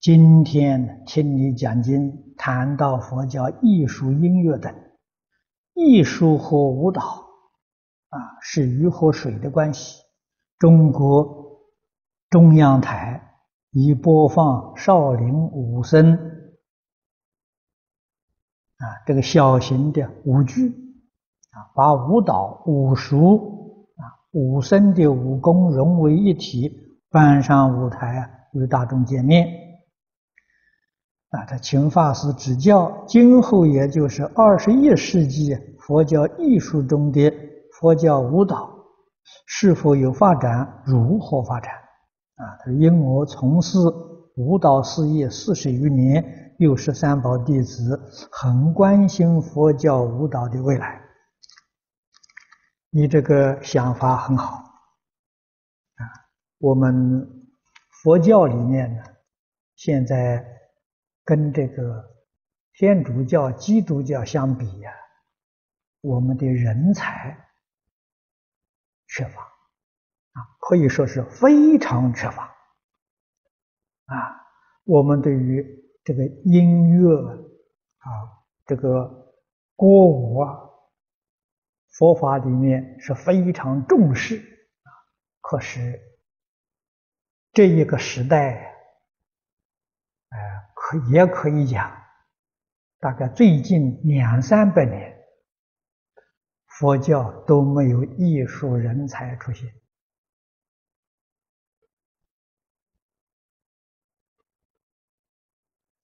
今天听你讲经，谈到佛教艺术、音乐等，艺术和舞蹈啊，是鱼和水的关系。中国中央台已播放少林武僧啊，这个小型的舞剧啊，把舞蹈、武术啊。武僧的武功融为一体，搬上舞台，与大众见面。啊，他请法师指教，今后也就是二十一世纪佛教艺术中的佛教舞蹈是否有发展，如何发展？啊，他说因我从事舞蹈事业四十余年，又是三宝弟子，很关心佛教舞蹈的未来。你这个想法很好，啊，我们佛教里面呢，现在跟这个天主教、基督教相比呀，我们的人才缺乏，啊，可以说是非常缺乏，啊，我们对于这个音乐啊，这个歌舞啊。佛法里面是非常重视啊，可是这一个时代，呃，可也可以讲，大概最近两三百年，佛教都没有艺术人才出现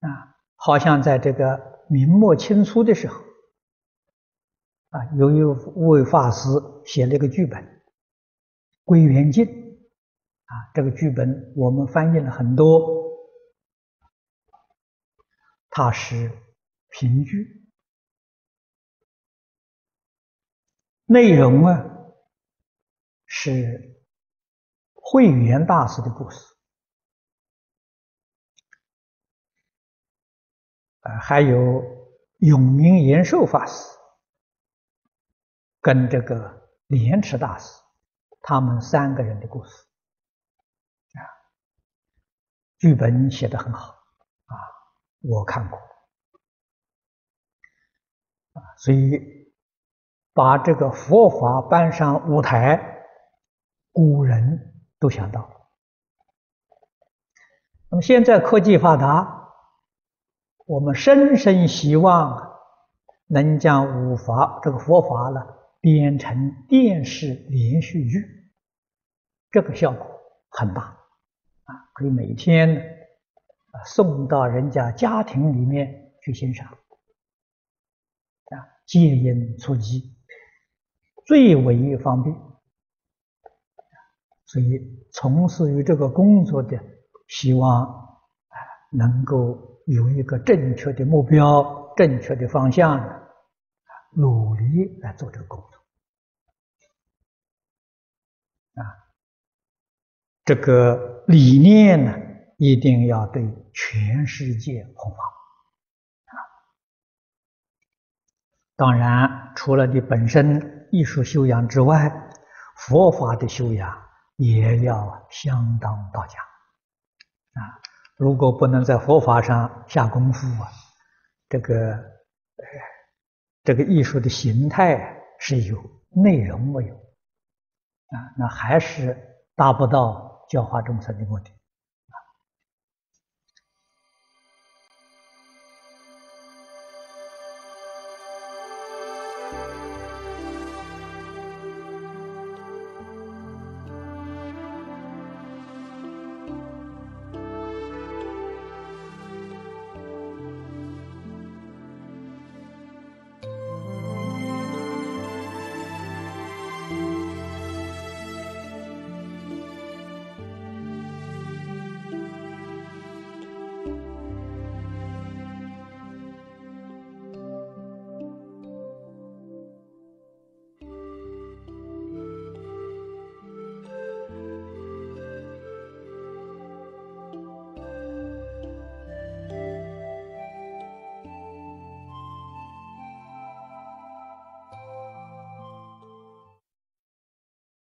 啊，好像在这个明末清初的时候。啊，有一位法师写了一个剧本《归元经》，啊，这个剧本我们翻译了很多，它是评剧，内容啊是慧远大师的故事，啊，还有永明延寿法师。跟这个莲池大师，他们三个人的故事，啊，剧本写得很好，我看过，啊，所以把这个佛法搬上舞台，古人都想到了。那么现在科技发达，我们深深希望能将五法这个佛法呢。编成电视连续剧，这个效果很大啊！可以每天送到人家家庭里面去欣赏啊，接音出击最为方便。所以从事于这个工作的，希望啊能够有一个正确的目标、正确的方向。努力来做这个工作啊！这个理念呢，一定要对全世界弘法啊！当然，除了你本身艺术修养之外，佛法的修养也要相当到家啊！如果不能在佛法上下功夫啊，这个这个艺术的形态是有，内容没有，啊，那还是达不到教化众生的目的。